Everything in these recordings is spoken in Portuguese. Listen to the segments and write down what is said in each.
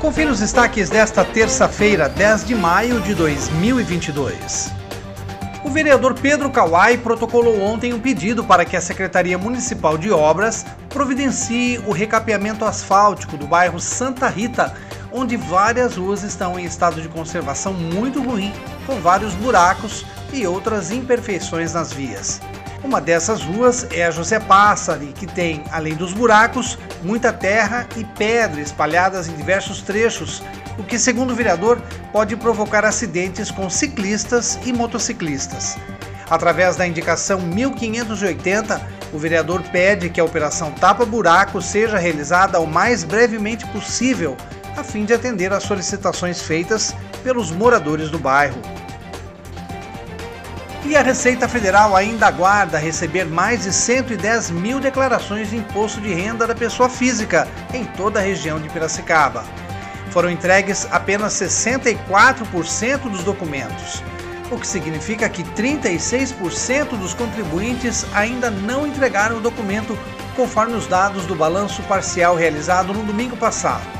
Confira os destaques desta terça-feira, 10 de maio de 2022. O vereador Pedro Kawai protocolou ontem um pedido para que a Secretaria Municipal de Obras providencie o recapeamento asfáltico do bairro Santa Rita, onde várias ruas estão em estado de conservação muito ruim, com vários buracos e outras imperfeições nas vias. Uma dessas ruas é a José Pássari, que tem, além dos buracos, muita terra e pedra espalhadas em diversos trechos, o que, segundo o vereador, pode provocar acidentes com ciclistas e motociclistas. Através da indicação 1580, o vereador pede que a operação Tapa Buraco seja realizada o mais brevemente possível, a fim de atender às solicitações feitas pelos moradores do bairro. E a Receita Federal ainda aguarda receber mais de 110 mil declarações de imposto de renda da pessoa física em toda a região de Piracicaba. Foram entregues apenas 64% dos documentos, o que significa que 36% dos contribuintes ainda não entregaram o documento conforme os dados do balanço parcial realizado no domingo passado.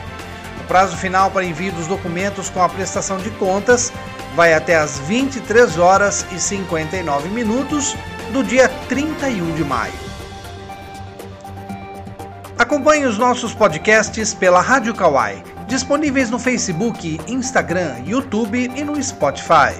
Prazo final para envio dos documentos com a prestação de contas vai até às 23 horas e 59 minutos do dia 31 de maio. Acompanhe os nossos podcasts pela Rádio Kawai, disponíveis no Facebook, Instagram, YouTube e no Spotify.